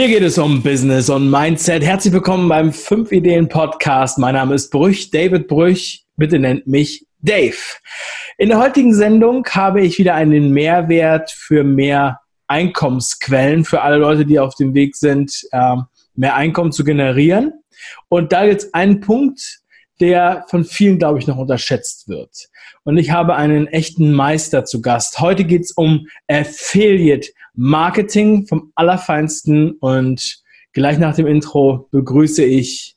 Hier geht es um Business und Mindset. Herzlich willkommen beim 5 Ideen Podcast. Mein Name ist Brüch, David Brüch. Bitte nennt mich Dave. In der heutigen Sendung habe ich wieder einen Mehrwert für mehr Einkommensquellen für alle Leute, die auf dem Weg sind, ähm, mehr Einkommen zu generieren. Und da gibt es einen Punkt, der von vielen, glaube ich, noch unterschätzt wird. Und ich habe einen echten Meister zu Gast. Heute geht es um Affiliate Marketing vom Allerfeinsten. Und gleich nach dem Intro begrüße ich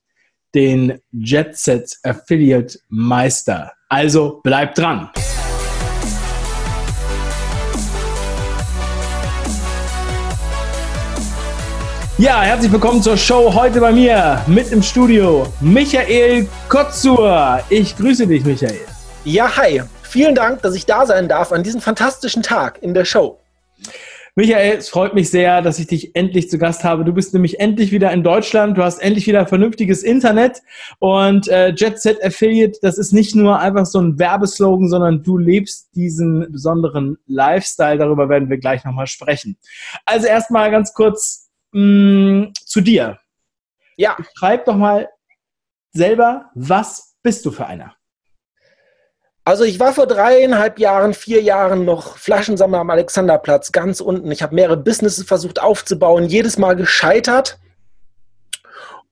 den JetSet Affiliate Meister. Also bleibt dran. Ja, herzlich willkommen zur Show. Heute bei mir mit im Studio Michael Kotzur. Ich grüße dich, Michael. Ja, hi. Vielen Dank, dass ich da sein darf an diesem fantastischen Tag in der Show. Michael, es freut mich sehr, dass ich dich endlich zu Gast habe. Du bist nämlich endlich wieder in Deutschland. Du hast endlich wieder vernünftiges Internet. Und äh, Jet Set Affiliate, das ist nicht nur einfach so ein Werbeslogan, sondern du lebst diesen besonderen Lifestyle. Darüber werden wir gleich nochmal sprechen. Also erstmal ganz kurz mh, mm, zu dir. Ja. Schreib doch mal selber, was bist du für einer? Also ich war vor dreieinhalb Jahren, vier Jahren noch Flaschensammler am Alexanderplatz, ganz unten. Ich habe mehrere Businesses versucht aufzubauen, jedes Mal gescheitert.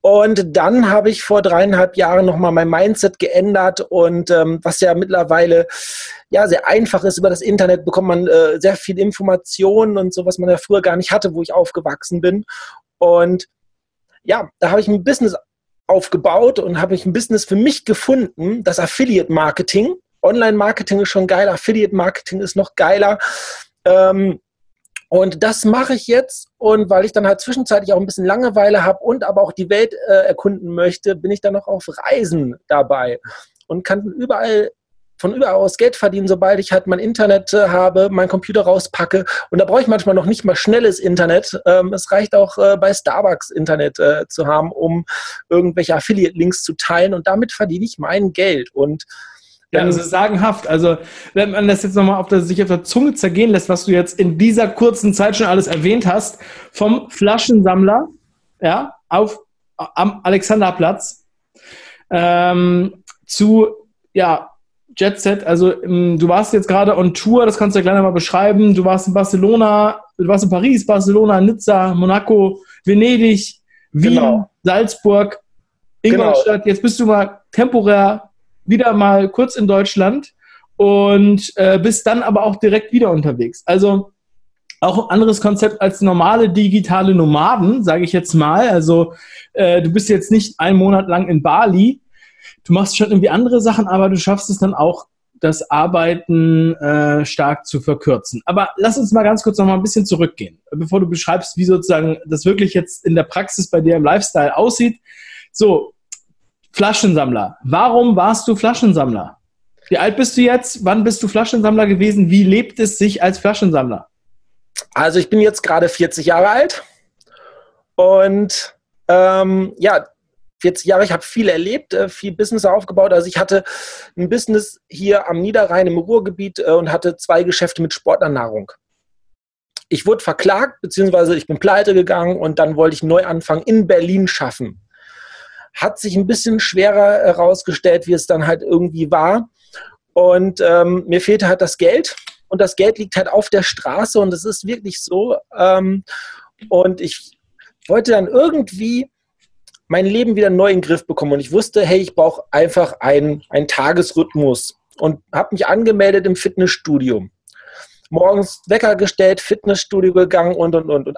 Und dann habe ich vor dreieinhalb Jahren nochmal mein Mindset geändert und ähm, was ja mittlerweile ja sehr einfach ist über das Internet, bekommt man äh, sehr viel Informationen und so, was man ja früher gar nicht hatte, wo ich aufgewachsen bin. Und ja, da habe ich ein Business aufgebaut und habe ich ein Business für mich gefunden, das Affiliate Marketing. Online-Marketing ist schon geil, Affiliate Marketing ist noch geiler. Ähm, und das mache ich jetzt. Und weil ich dann halt zwischenzeitlich auch ein bisschen Langeweile habe und aber auch die Welt äh, erkunden möchte, bin ich dann noch auf Reisen dabei und kann überall von überall aus Geld verdienen, sobald ich halt mein Internet äh, habe, meinen Computer rauspacke. Und da brauche ich manchmal noch nicht mal schnelles Internet. Ähm, es reicht auch äh, bei Starbucks Internet äh, zu haben, um irgendwelche Affiliate-Links zu teilen. Und damit verdiene ich mein Geld. Und ja, das ist sagenhaft. Also, wenn man das jetzt nochmal auf der, sich auf der Zunge zergehen lässt, was du jetzt in dieser kurzen Zeit schon alles erwähnt hast, vom Flaschensammler, ja, auf, am Alexanderplatz, ähm, zu, ja, Jet Set, also ähm, du warst jetzt gerade on Tour, das kannst du ja gleich nochmal beschreiben. Du warst in Barcelona, du warst in Paris, Barcelona, Nizza, Monaco, Venedig, Wien, genau. Salzburg, Ingolstadt. Genau. Jetzt bist du mal temporär wieder mal kurz in Deutschland und äh, bist dann aber auch direkt wieder unterwegs. Also auch ein anderes Konzept als normale digitale Nomaden, sage ich jetzt mal. Also äh, du bist jetzt nicht einen Monat lang in Bali. Du machst schon irgendwie andere Sachen, aber du schaffst es dann auch, das Arbeiten äh, stark zu verkürzen. Aber lass uns mal ganz kurz noch mal ein bisschen zurückgehen, bevor du beschreibst, wie sozusagen das wirklich jetzt in der Praxis bei dir im Lifestyle aussieht. So, Flaschensammler. Warum warst du Flaschensammler? Wie alt bist du jetzt? Wann bist du Flaschensammler gewesen? Wie lebt es sich als Flaschensammler? Also ich bin jetzt gerade 40 Jahre alt und ähm, ja, 40 Jahre, ich habe viel erlebt, äh, viel Business aufgebaut. Also ich hatte ein Business hier am Niederrhein im Ruhrgebiet äh, und hatte zwei Geschäfte mit Sportlernahrung. Ich wurde verklagt, beziehungsweise ich bin pleite gegangen und dann wollte ich neu anfangen in Berlin schaffen. Hat sich ein bisschen schwerer herausgestellt, wie es dann halt irgendwie war. Und ähm, mir fehlte halt das Geld. Und das Geld liegt halt auf der Straße und es ist wirklich so. Ähm, und ich wollte dann irgendwie mein Leben wieder neu in den Griff bekommen. Und ich wusste, hey, ich brauche einfach einen, einen Tagesrhythmus. Und habe mich angemeldet im Fitnessstudio. Morgens Wecker gestellt, Fitnessstudio gegangen und, und, und. und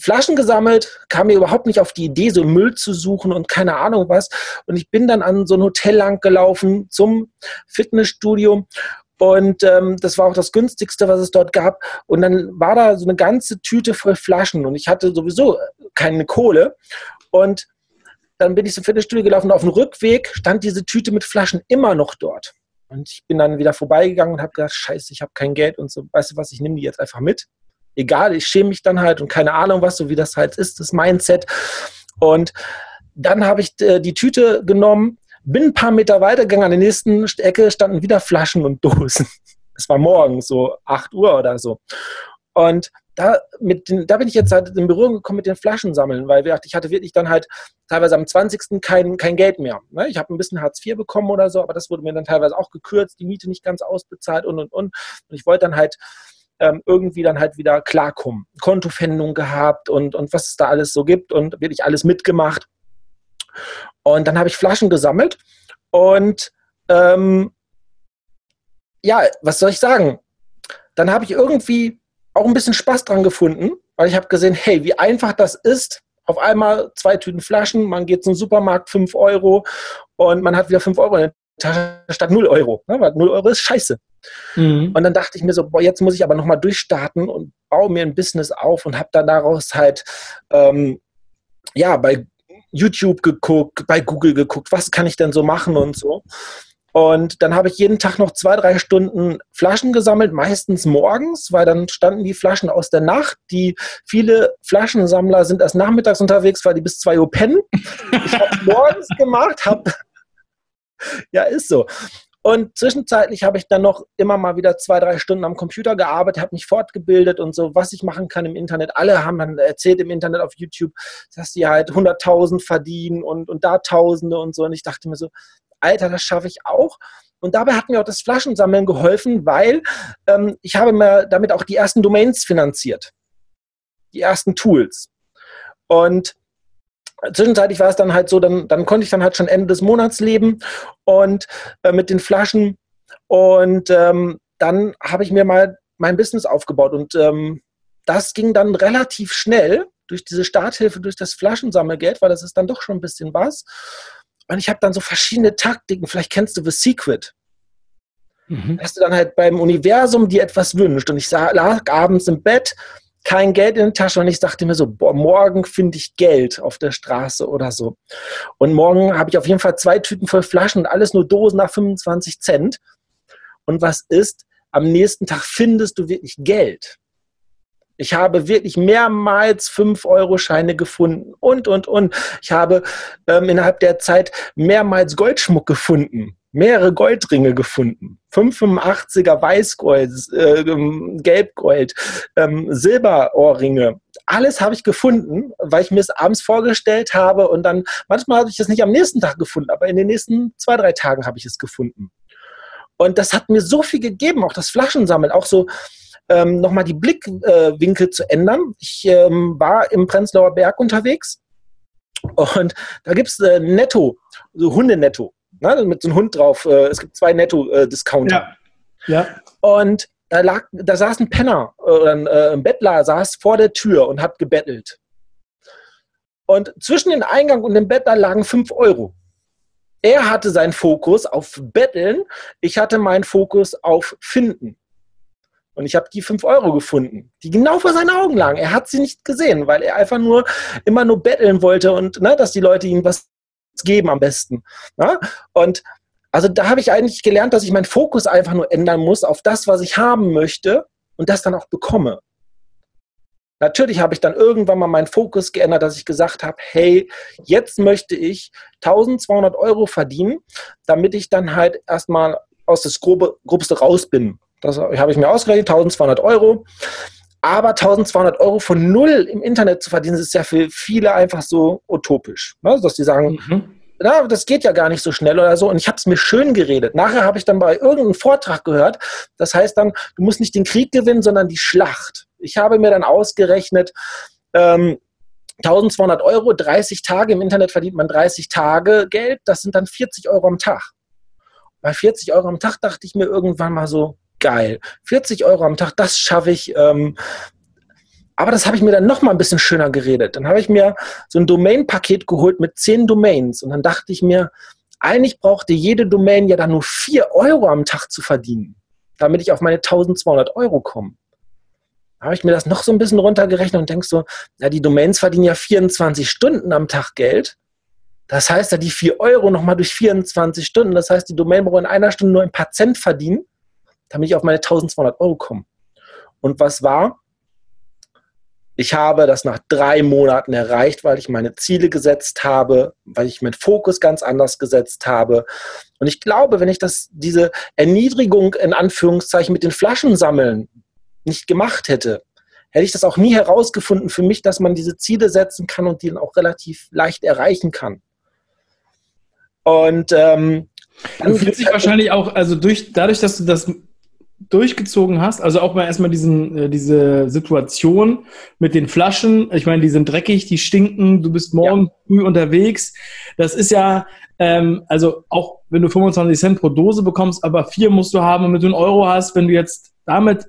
Flaschen gesammelt, kam mir überhaupt nicht auf die Idee, so Müll zu suchen und keine Ahnung was. Und ich bin dann an so ein Hotel lang gelaufen zum Fitnessstudio. Und ähm, das war auch das günstigste, was es dort gab. Und dann war da so eine ganze Tüte voll Flaschen und ich hatte sowieso keine Kohle. Und dann bin ich zum Fitnessstudio gelaufen und auf dem Rückweg stand diese Tüte mit Flaschen immer noch dort. Und ich bin dann wieder vorbeigegangen und habe gedacht, scheiße, ich habe kein Geld und so, weißt du was, ich nehme die jetzt einfach mit egal, ich schäme mich dann halt und keine Ahnung was, so wie das halt ist, das Mindset. Und dann habe ich äh, die Tüte genommen, bin ein paar Meter weitergegangen, an der nächsten Ecke standen wieder Flaschen und Dosen. Es war morgens so 8 Uhr oder so. Und da, mit den, da bin ich jetzt halt in Berührung gekommen mit den Flaschen sammeln, weil ich hatte wirklich dann halt teilweise am 20. kein, kein Geld mehr. Ne? Ich habe ein bisschen Hartz IV bekommen oder so, aber das wurde mir dann teilweise auch gekürzt, die Miete nicht ganz ausbezahlt und und und. Und ich wollte dann halt ähm, irgendwie dann halt wieder klarkommen. Kontofendung gehabt und, und was es da alles so gibt und wirklich alles mitgemacht. Und dann habe ich Flaschen gesammelt und ähm, ja, was soll ich sagen? Dann habe ich irgendwie auch ein bisschen Spaß dran gefunden, weil ich habe gesehen, hey, wie einfach das ist. Auf einmal zwei Tüten Flaschen, man geht zum Supermarkt, 5 Euro und man hat wieder 5 Euro in der Tasche statt 0 Euro. Ne? Weil 0 Euro ist scheiße. Mhm. Und dann dachte ich mir so, boah, jetzt muss ich aber nochmal durchstarten und baue mir ein Business auf und habe dann daraus halt, ähm, ja, bei YouTube geguckt, bei Google geguckt, was kann ich denn so machen und so. Und dann habe ich jeden Tag noch zwei, drei Stunden Flaschen gesammelt, meistens morgens, weil dann standen die Flaschen aus der Nacht. Die viele Flaschensammler sind erst nachmittags unterwegs, weil die bis zwei Uhr pennen. Ich habe morgens gemacht, habe ja ist so. Und zwischenzeitlich habe ich dann noch immer mal wieder zwei, drei Stunden am Computer gearbeitet, habe mich fortgebildet und so, was ich machen kann im Internet. Alle haben dann erzählt im Internet auf YouTube, dass die halt 100.000 verdienen und, und da Tausende und so. Und ich dachte mir so, Alter, das schaffe ich auch. Und dabei hat mir auch das Flaschensammeln geholfen, weil ähm, ich habe mir damit auch die ersten Domains finanziert. Die ersten Tools. Und zwischenzeitlich war es dann halt so, dann, dann konnte ich dann halt schon Ende des Monats leben und äh, mit den Flaschen. Und ähm, dann habe ich mir mal mein Business aufgebaut. Und ähm, das ging dann relativ schnell durch diese Starthilfe, durch das Flaschensammelgeld, weil das ist dann doch schon ein bisschen was. Und ich habe dann so verschiedene Taktiken. Vielleicht kennst du The Secret. Mhm. Dass du dann halt beim Universum dir etwas wünscht. Und ich lag abends im Bett, kein Geld in der Tasche und ich dachte mir so, boah, morgen finde ich Geld auf der Straße oder so. Und morgen habe ich auf jeden Fall zwei Tüten voll Flaschen und alles nur Dosen nach 25 Cent. Und was ist? Am nächsten Tag findest du wirklich Geld. Ich habe wirklich mehrmals 5-Euro-Scheine gefunden und, und, und. Ich habe ähm, innerhalb der Zeit mehrmals Goldschmuck gefunden, mehrere Goldringe gefunden. 85er Weißgold, äh, Gelbgold, ähm, Silberohrringe. Alles habe ich gefunden, weil ich mir es abends vorgestellt habe und dann, manchmal habe ich es nicht am nächsten Tag gefunden, aber in den nächsten zwei, drei Tagen habe ich es gefunden. Und das hat mir so viel gegeben, auch das Flaschensammeln, auch so, ähm, nochmal die Blickwinkel äh, zu ändern. Ich ähm, war im Prenzlauer Berg unterwegs und da gibt es äh, Netto, so Hundenetto, ne, mit so einem Hund drauf. Äh, es gibt zwei Netto-Discounter. Ja. ja. Und da, lag, da saß ein Penner äh, oder ein, äh, ein Bettler saß vor der Tür und hat gebettelt. Und zwischen dem Eingang und dem Bettler lagen fünf Euro. Er hatte seinen Fokus auf Betteln, ich hatte meinen Fokus auf Finden. Und ich habe die 5 Euro gefunden, die genau vor seinen Augen lagen. Er hat sie nicht gesehen, weil er einfach nur immer nur betteln wollte und ne, dass die Leute ihm was geben am besten. Ne? Und also da habe ich eigentlich gelernt, dass ich meinen Fokus einfach nur ändern muss auf das, was ich haben möchte und das dann auch bekomme. Natürlich habe ich dann irgendwann mal meinen Fokus geändert, dass ich gesagt habe, hey, jetzt möchte ich 1200 Euro verdienen, damit ich dann halt erstmal aus das Grobe, Grobste raus bin. Das habe ich mir ausgerechnet, 1200 Euro. Aber 1200 Euro von null im Internet zu verdienen, ist ja für viele einfach so utopisch. Ne? Dass die sagen, mhm. na, das geht ja gar nicht so schnell oder so. Und ich habe es mir schön geredet. Nachher habe ich dann bei irgendeinem Vortrag gehört, das heißt dann, du musst nicht den Krieg gewinnen, sondern die Schlacht. Ich habe mir dann ausgerechnet, ähm, 1200 Euro, 30 Tage, im Internet verdient man 30 Tage Geld, das sind dann 40 Euro am Tag. Bei 40 Euro am Tag dachte ich mir irgendwann mal so, geil. 40 Euro am Tag, das schaffe ich. Ähm, aber das habe ich mir dann noch mal ein bisschen schöner geredet. Dann habe ich mir so ein Domain-Paket geholt mit 10 Domains. Und dann dachte ich mir, eigentlich brauchte jede Domain ja dann nur 4 Euro am Tag zu verdienen, damit ich auf meine 1200 Euro komme. Da habe ich mir das noch so ein bisschen runtergerechnet und denke so, ja, die Domains verdienen ja 24 Stunden am Tag Geld. Das heißt ja, die 4 Euro nochmal durch 24 Stunden. Das heißt, die Domain braucht in einer Stunde nur ein paar Cent verdienen damit ich auf meine 1200 Euro komme. Und was war? Ich habe das nach drei Monaten erreicht, weil ich meine Ziele gesetzt habe, weil ich meinen Fokus ganz anders gesetzt habe. Und ich glaube, wenn ich das, diese Erniedrigung in Anführungszeichen mit den Flaschen sammeln nicht gemacht hätte, hätte ich das auch nie herausgefunden für mich, dass man diese Ziele setzen kann und die dann auch relativ leicht erreichen kann. Und ähm, du fühlst dich wahrscheinlich auch, also durch, dadurch, dass du das durchgezogen hast, also auch mal erstmal diesen, äh, diese Situation mit den Flaschen, ich meine, die sind dreckig, die stinken, du bist morgen ja. früh unterwegs. Das ist ja, ähm, also auch wenn du 25 Cent pro Dose bekommst, aber vier musst du haben, damit du einen Euro hast, wenn du jetzt damit,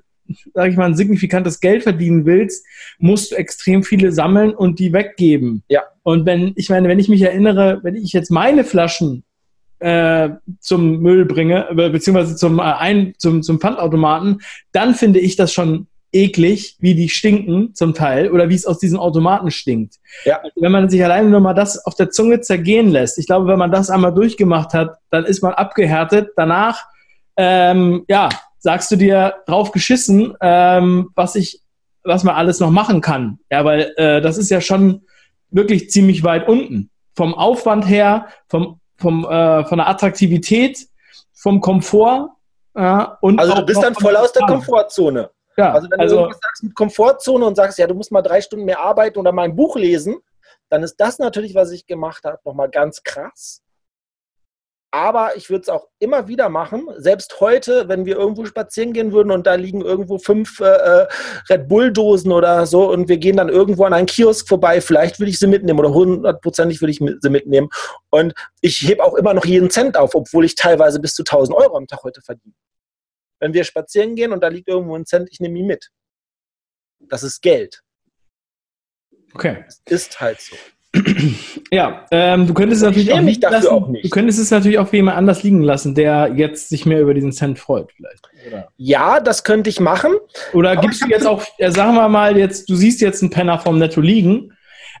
sage ich mal, ein signifikantes Geld verdienen willst, musst du extrem viele sammeln und die weggeben. Ja. Und wenn, ich meine, wenn ich mich erinnere, wenn ich jetzt meine Flaschen äh, zum Müll bringe, beziehungsweise zum, äh, ein, zum, zum Pfandautomaten, dann finde ich das schon eklig, wie die stinken zum Teil oder wie es aus diesen Automaten stinkt. Ja. Also wenn man sich alleine nur mal das auf der Zunge zergehen lässt, ich glaube, wenn man das einmal durchgemacht hat, dann ist man abgehärtet. Danach, ähm, ja, sagst du dir drauf geschissen, ähm, was ich, was man alles noch machen kann. Ja, weil äh, das ist ja schon wirklich ziemlich weit unten. Vom Aufwand her, vom vom, äh, von der Attraktivität, vom Komfort. Äh, und also du bist dann voll aus der Komfortzone. Ja, also wenn also, du irgendwas sagst mit Komfortzone und sagst, ja, du musst mal drei Stunden mehr arbeiten oder mal ein Buch lesen, dann ist das natürlich, was ich gemacht habe, nochmal ganz krass. Aber ich würde es auch immer wieder machen. Selbst heute, wenn wir irgendwo spazieren gehen würden und da liegen irgendwo fünf äh, äh, Red Bull-Dosen oder so und wir gehen dann irgendwo an einen Kiosk vorbei, vielleicht würde ich sie mitnehmen oder hundertprozentig würde ich sie mitnehmen. Und ich hebe auch immer noch jeden Cent auf, obwohl ich teilweise bis zu 1000 Euro am Tag heute verdiene. Wenn wir spazieren gehen und da liegt irgendwo ein Cent, ich nehme ihn mit. Das ist Geld. Okay. Das ist halt so. Ja, ähm, du könntest es natürlich auch, nicht lassen. auch nicht. Du könntest es natürlich auch für jemand anders liegen lassen, der jetzt sich mehr über diesen Cent freut, vielleicht. Oder? Ja, das könnte ich machen. Oder gibst du jetzt auch, äh, sagen wir mal, jetzt, du siehst jetzt einen Penner vom Netto liegen,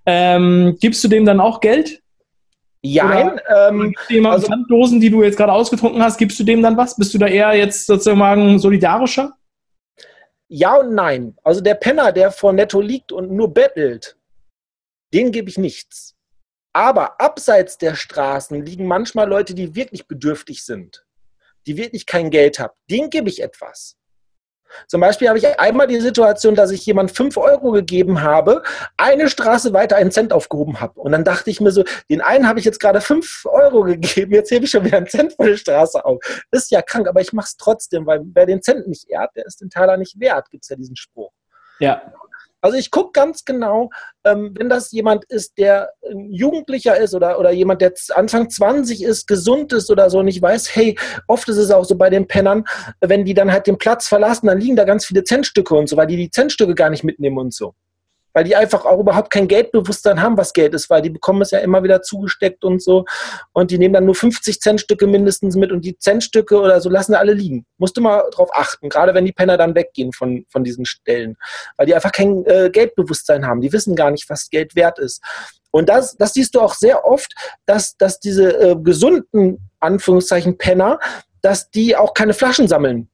ähm, gibst du dem dann auch Geld? Ja, ähm, also Pfanddosen, die du jetzt gerade ausgetrunken hast, gibst du dem dann was? Bist du da eher jetzt sozusagen solidarischer? Ja und nein. Also der Penner, der vor Netto liegt und nur bettelt, denen gebe ich nichts. Aber abseits der Straßen liegen manchmal Leute, die wirklich bedürftig sind, die wirklich kein Geld haben. Denen gebe ich etwas. Zum Beispiel habe ich einmal die Situation, dass ich jemand 5 Euro gegeben habe, eine Straße weiter einen Cent aufgehoben habe. Und dann dachte ich mir so, den einen habe ich jetzt gerade 5 Euro gegeben, jetzt hebe ich schon wieder einen Cent für die Straße auf. Ist ja krank, aber ich mache es trotzdem, weil wer den Cent nicht ehrt, der ist den Taler nicht wert, gibt es ja diesen Spruch. Ja. Also ich gucke ganz genau, ähm, wenn das jemand ist, der ein Jugendlicher ist oder, oder jemand, der Anfang 20 ist, gesund ist oder so und ich weiß, hey, oft ist es auch so bei den Pennern, wenn die dann halt den Platz verlassen, dann liegen da ganz viele Centstücke und so, weil die die Centstücke gar nicht mitnehmen und so weil die einfach auch überhaupt kein Geldbewusstsein haben, was Geld ist, weil die bekommen es ja immer wieder zugesteckt und so und die nehmen dann nur 50 Centstücke mindestens mit und die Centstücke oder so lassen alle liegen. Musst du mal drauf achten, gerade wenn die Penner dann weggehen von, von diesen Stellen, weil die einfach kein äh, Geldbewusstsein haben, die wissen gar nicht, was Geld wert ist. Und das, das siehst du auch sehr oft, dass, dass diese äh, gesunden, Anführungszeichen, Penner, dass die auch keine Flaschen sammeln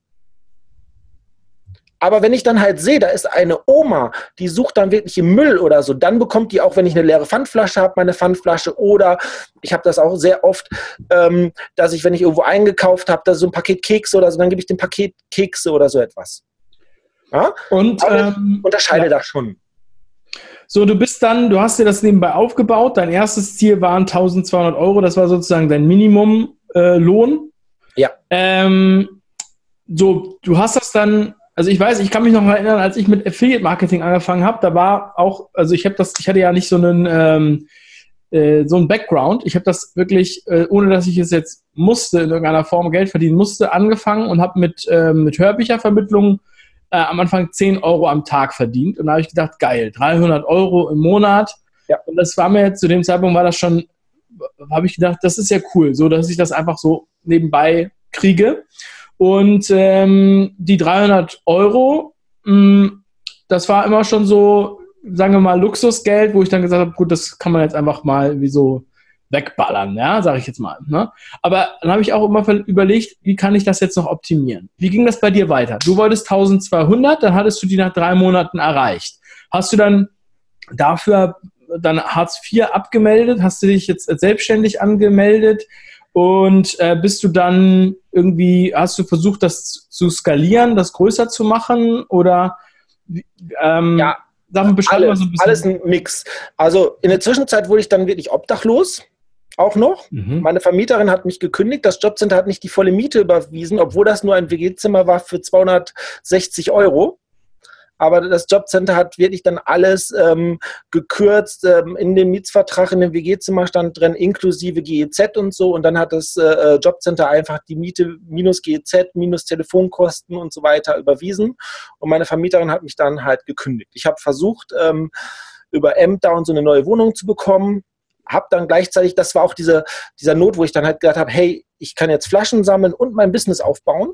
aber wenn ich dann halt sehe, da ist eine Oma, die sucht dann wirklich im Müll oder so, dann bekommt die auch, wenn ich eine leere Pfandflasche habe, meine Pfandflasche. Oder ich habe das auch sehr oft, ähm, dass ich, wenn ich irgendwo eingekauft habe, da so ein Paket Kekse oder so, dann gebe ich dem Paket Kekse oder so etwas. Ja? Und ähm, unterscheide ja. da schon. So, du bist dann, du hast dir das nebenbei aufgebaut. Dein erstes Ziel waren 1200 Euro. Das war sozusagen dein Minimumlohn. Äh, ja. Ähm, so, du hast das dann also ich weiß, ich kann mich noch erinnern, als ich mit Affiliate Marketing angefangen habe, da war auch, also ich habe das, ich hatte ja nicht so einen ähm, äh, so einen Background. Ich habe das wirklich, äh, ohne dass ich es jetzt musste, in irgendeiner Form Geld verdienen musste, angefangen und habe mit, äh, mit Hörbüchervermittlung äh, am Anfang 10 Euro am Tag verdient. Und da habe ich gedacht, geil, 300 Euro im Monat. Ja. Und das war mir zu dem Zeitpunkt war das schon, habe ich gedacht, das ist ja cool, so dass ich das einfach so nebenbei kriege. Und ähm, die 300 Euro, mh, mm, das war immer schon so, sagen wir mal, Luxusgeld, wo ich dann gesagt habe, gut, das kann man jetzt einfach mal wie so wegballern, ja, sage ich jetzt mal. Ne? Aber dann habe ich auch immer überlegt, wie kann ich das jetzt noch optimieren? Wie ging das bei dir weiter? Du wolltest 1200, dann hattest du die nach drei Monaten erreicht. Hast du dann dafür dann Hartz IV abgemeldet? Hast du dich jetzt selbstständig angemeldet? Und äh, bist du dann irgendwie, hast du versucht, das zu skalieren, das größer zu machen? Oder Ähm, ja, Sag mal, alles, so ein alles ein Mix. Also in der Zwischenzeit wurde ich dann wirklich obdachlos auch noch. Mhm. Meine Vermieterin hat mich gekündigt. Das Jobcenter hat nicht die volle Miete überwiesen, obwohl das nur ein WG-Zimmer war für 260 Euro. Aber das Jobcenter hat wirklich dann alles ähm, gekürzt. Ähm, in dem Mietsvertrag, in dem WG-Zimmer stand drin, inklusive GEZ und so. Und dann hat das äh, äh Jobcenter einfach die Miete minus GEZ, minus Telefonkosten und so weiter überwiesen. Und meine Vermieterin hat mich dann halt gekündigt. Ich habe versucht, ähm, über Ämter und so eine neue Wohnung zu bekommen habe dann gleichzeitig, das war auch diese, dieser Not, wo ich dann halt gedacht habe, hey, ich kann jetzt Flaschen sammeln und mein Business aufbauen.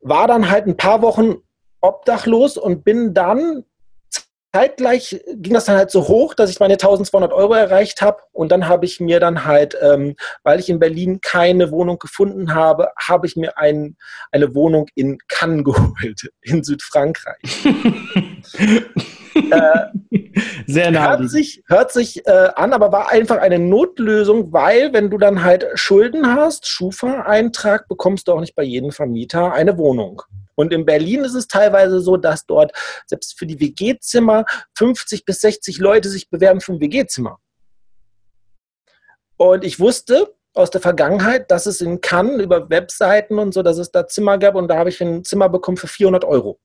War dann halt ein paar Wochen obdachlos und bin dann zeitgleich ging das dann halt so hoch, dass ich meine 1200 Euro erreicht habe. Und dann habe ich mir dann halt, ähm, weil ich in Berlin keine Wohnung gefunden habe, habe ich mir ein, eine Wohnung in Cannes geholt, in Südfrankreich. äh, Sehr nah. Hört sich, hört sich äh, an, aber war einfach eine Notlösung, weil wenn du dann halt Schulden hast, Schufa-Eintrag, bekommst du auch nicht bei jedem Vermieter eine Wohnung. Und in Berlin ist es teilweise so, dass dort selbst für die WG-Zimmer 50 bis 60 Leute sich bewerben für ein WG-Zimmer. Und ich wusste aus der Vergangenheit, dass es in Cannes über Webseiten und so, dass es da Zimmer gab und da habe ich ein Zimmer bekommen für 400 Euro.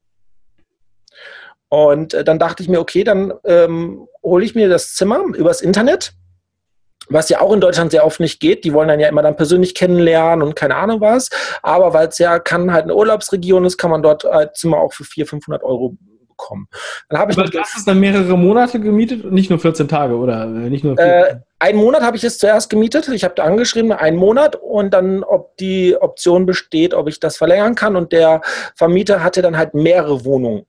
Und äh, dann dachte ich mir, okay, dann ähm, hole ich mir das Zimmer übers Internet, was ja auch in Deutschland sehr oft nicht geht. Die wollen dann ja immer dann persönlich kennenlernen und keine Ahnung was. Aber weil es ja kann halt eine Urlaubsregion ist, kann man dort ein Zimmer auch für 400, 500 Euro bekommen. Dann habe ich Aber das ist dann mehrere Monate gemietet und nicht nur 14 Tage oder äh, nicht nur äh, einen Monat habe ich es zuerst gemietet. Ich habe da angeschrieben, einen Monat und dann, ob die Option besteht, ob ich das verlängern kann. Und der Vermieter hatte dann halt mehrere Wohnungen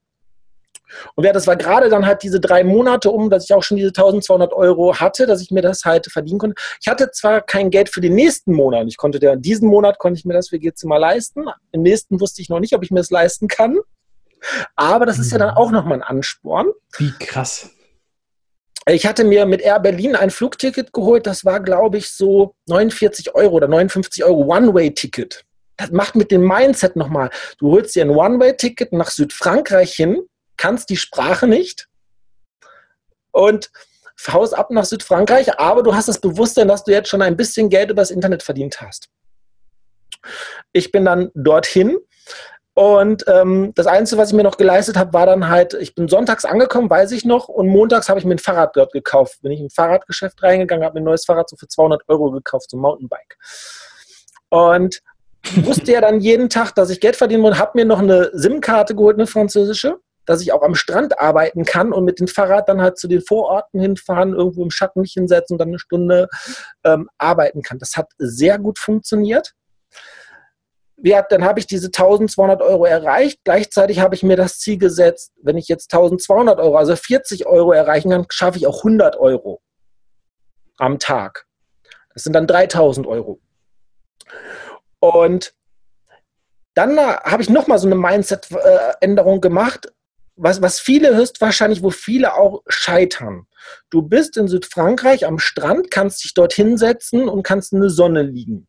und ja, das war gerade dann halt diese drei Monate um, dass ich auch schon diese 1200 Euro hatte, dass ich mir das halt verdienen konnte. Ich hatte zwar kein Geld für den nächsten Monat. Ich konnte der, diesen Monat konnte ich mir das WG-Zimmer leisten. Im nächsten wusste ich noch nicht, ob ich mir das leisten kann. Aber das ist ja dann auch nochmal ein Ansporn. Wie krass. Ich hatte mir mit Air Berlin ein Flugticket geholt. Das war, glaube ich, so 49 Euro oder 59 Euro One-Way-Ticket. Das macht mit dem Mindset nochmal. Du holst dir ein One-Way-Ticket nach Südfrankreich hin kannst die Sprache nicht und haust ab nach Südfrankreich, aber du hast das Bewusstsein, dass du jetzt schon ein bisschen Geld übers Internet verdient hast. Ich bin dann dorthin und ähm, das Einzige, was ich mir noch geleistet habe, war dann halt, ich bin sonntags angekommen, weiß ich noch, und montags habe ich mir ein Fahrrad dort gekauft. Bin ich ein Fahrradgeschäft reingegangen, habe mir ein neues Fahrrad so für 200 Euro gekauft, so ein Mountainbike. Und wusste ja dann jeden Tag, dass ich Geld verdienen muss, habe mir noch eine SIM-Karte geholt, eine französische, dass ich auch am Strand arbeiten kann und mit dem Fahrrad dann halt zu den Vororten hinfahren, irgendwo im Schatten mich hinsetzen und dann eine Stunde ähm, arbeiten kann. Das hat sehr gut funktioniert. Ja, dann habe ich diese 1200 Euro erreicht. Gleichzeitig habe ich mir das Ziel gesetzt, wenn ich jetzt 1200 Euro, also 40 Euro erreichen kann, schaffe ich auch 100 Euro am Tag. Das sind dann 3000 Euro. Und dann habe ich nochmal so eine Mindset-Änderung gemacht was, was viele höchstwahrscheinlich, wo viele auch scheitern. Du bist in Südfrankreich am Strand, kannst dich dort hinsetzen und kannst in der Sonne liegen.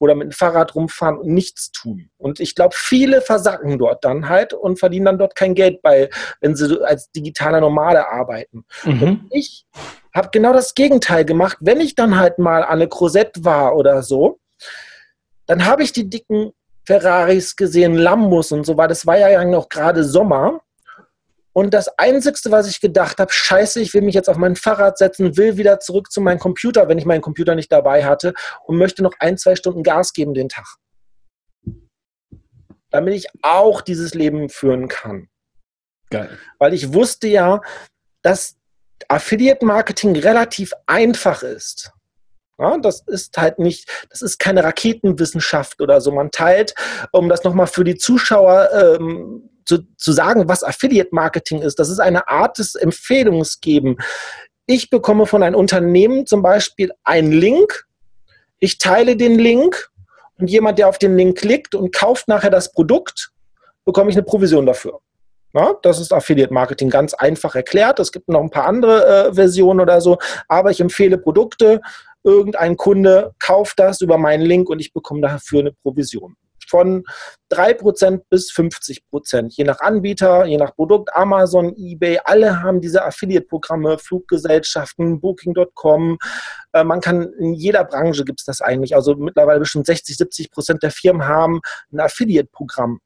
Oder mit dem Fahrrad rumfahren und nichts tun. Und ich glaube, viele versacken dort dann halt und verdienen dann dort kein Geld bei, wenn sie als digitaler Nomade arbeiten. Mhm. Und ich habe genau das Gegenteil gemacht. Wenn ich dann halt mal an eine Crosette war oder so, dann habe ich die dicken Ferraris gesehen, Lambos und so weiter. Das war ja noch gerade Sommer. Und das Einzige, was ich gedacht habe, scheiße, ich will mich jetzt auf mein Fahrrad setzen, will wieder zurück zu meinem Computer, wenn ich meinen Computer nicht dabei hatte und möchte noch ein, zwei Stunden Gas geben den Tag. Damit ich auch dieses Leben führen kann. Geil. Weil ich wusste ja, dass Affiliate Marketing relativ einfach ist. Ja, das ist halt nicht, das ist keine Raketenwissenschaft oder so. Man teilt, um das nochmal für die Zuschauer ähm, zu, zu sagen, was Affiliate Marketing ist. Das ist eine Art des Empfehlungsgeben. Ich bekomme von einem Unternehmen zum Beispiel einen Link, ich teile den Link und jemand, der auf den Link klickt und kauft nachher das Produkt, bekomme ich eine Provision dafür. Ja, das ist Affiliate Marketing ganz einfach erklärt. Es gibt noch ein paar andere äh, Versionen oder so, aber ich empfehle Produkte. Irgendein Kunde kauft das über meinen Link und ich bekomme dafür eine Provision. Von 3% bis 50%, je nach Anbieter, je nach Produkt, Amazon, eBay, alle haben diese Affiliate-Programme, Fluggesellschaften, Booking.com. Äh, man kann in jeder Branche gibt es das eigentlich. Also mittlerweile bestimmt 60, 70 Prozent der Firmen haben ein Affiliate-Programm.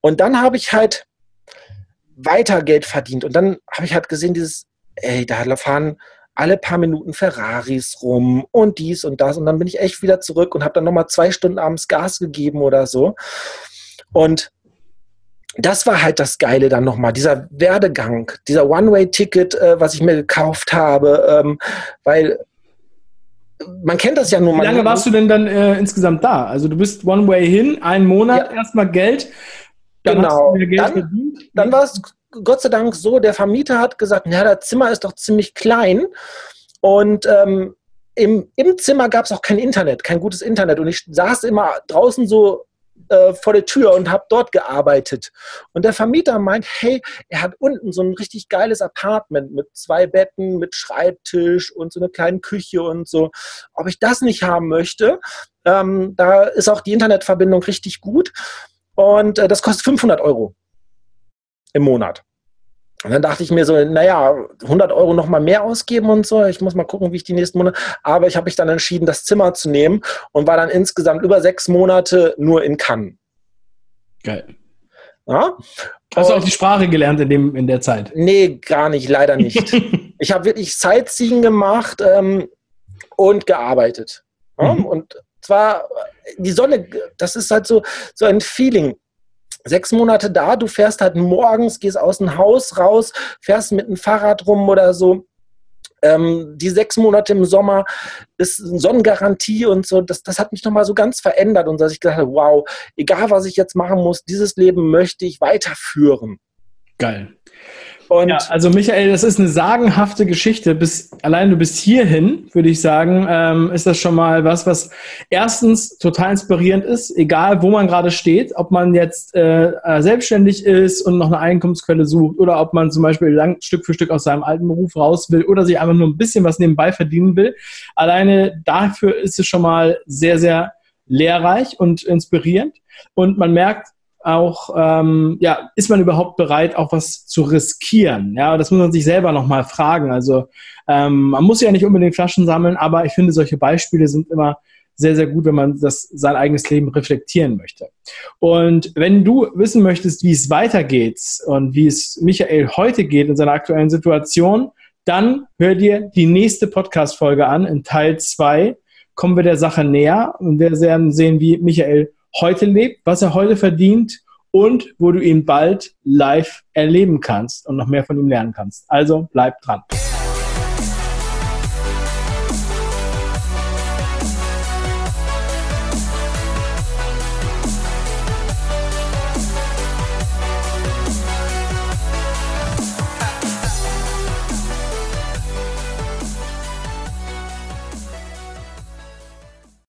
Und dann habe ich halt weiter Geld verdient. Und dann habe ich halt gesehen, dieses, ey, da fahren alle paar Minuten Ferraris rum und dies und das. Und dann bin ich echt wieder zurück und habe dann nochmal zwei Stunden abends Gas gegeben oder so. Und das war halt das Geile dann nochmal, dieser Werdegang, dieser One-Way-Ticket, äh, was ich mir gekauft habe, ähm, weil man kennt das ja nur mal. Wie lange warst du denn dann äh, insgesamt da? Also du bist One-Way hin, einen Monat, ja. erstmal Geld. Dann genau. Geld dann, dann war es Gott sei Dank so, der Vermieter hat gesagt, ja, das Zimmer ist doch ziemlich klein und ähm, im, im Zimmer gab es auch kein Internet, kein gutes Internet und ich saß immer draußen so äh, vor der Tür und habe dort gearbeitet. Und der Vermieter meint, hey, er hat unten so ein richtig geiles Apartment mit zwei Betten, mit Schreibtisch und so einer kleinen Küche und so. Ob ich das nicht haben möchte, ähm, da ist auch die Internetverbindung richtig gut und äh, das kostet 500 Euro im Monat. Und dann dachte ich mir so, naja, 100 Euro noch mal mehr ausgeben und so. Ich muss mal gucken, wie ich die nächsten Monate. Aber ich habe mich dann entschieden, das Zimmer zu nehmen und war dann insgesamt über sechs Monate nur in Cannes. Geil. Ja? Hast du auch die Sprache gelernt in, dem, in der Zeit? Nee, gar nicht, leider nicht. ich habe wirklich Sightseeing gemacht ähm, und gearbeitet. Ja? Mhm. Und zwar die Sonne, das ist halt so, so ein Feeling sechs Monate da, du fährst halt morgens, gehst aus dem Haus raus, fährst mit dem Fahrrad rum oder so. Ähm, die sechs Monate im Sommer ist Sonnengarantie und so, das, das hat mich nochmal so ganz verändert und dass ich gesagt habe, wow, egal was ich jetzt machen muss, dieses Leben möchte ich weiterführen. Geil. Und ja, also Michael, das ist eine sagenhafte Geschichte. Bis allein du bist hierhin, würde ich sagen, ähm, ist das schon mal was, was erstens total inspirierend ist, egal wo man gerade steht, ob man jetzt äh, äh, selbstständig ist und noch eine Einkommensquelle sucht oder ob man zum Beispiel lang, Stück für Stück aus seinem alten Beruf raus will oder sich einfach nur ein bisschen was nebenbei verdienen will. Alleine dafür ist es schon mal sehr, sehr lehrreich und inspirierend. Und man merkt, auch, ähm, ja, ist man überhaupt bereit, auch was zu riskieren? Ja, das muss man sich selber nochmal fragen. Also ähm, man muss ja nicht unbedingt Flaschen sammeln, aber ich finde, solche Beispiele sind immer sehr, sehr gut, wenn man das sein eigenes Leben reflektieren möchte. Und wenn du wissen möchtest, wie es weitergeht und wie es Michael heute geht in seiner aktuellen Situation, dann hör dir die nächste Podcast-Folge an. In Teil 2 kommen wir der Sache näher und wir werden sehen, wie Michael heute lebt, was er heute verdient und wo du ihn bald live erleben kannst und noch mehr von ihm lernen kannst. Also bleib dran.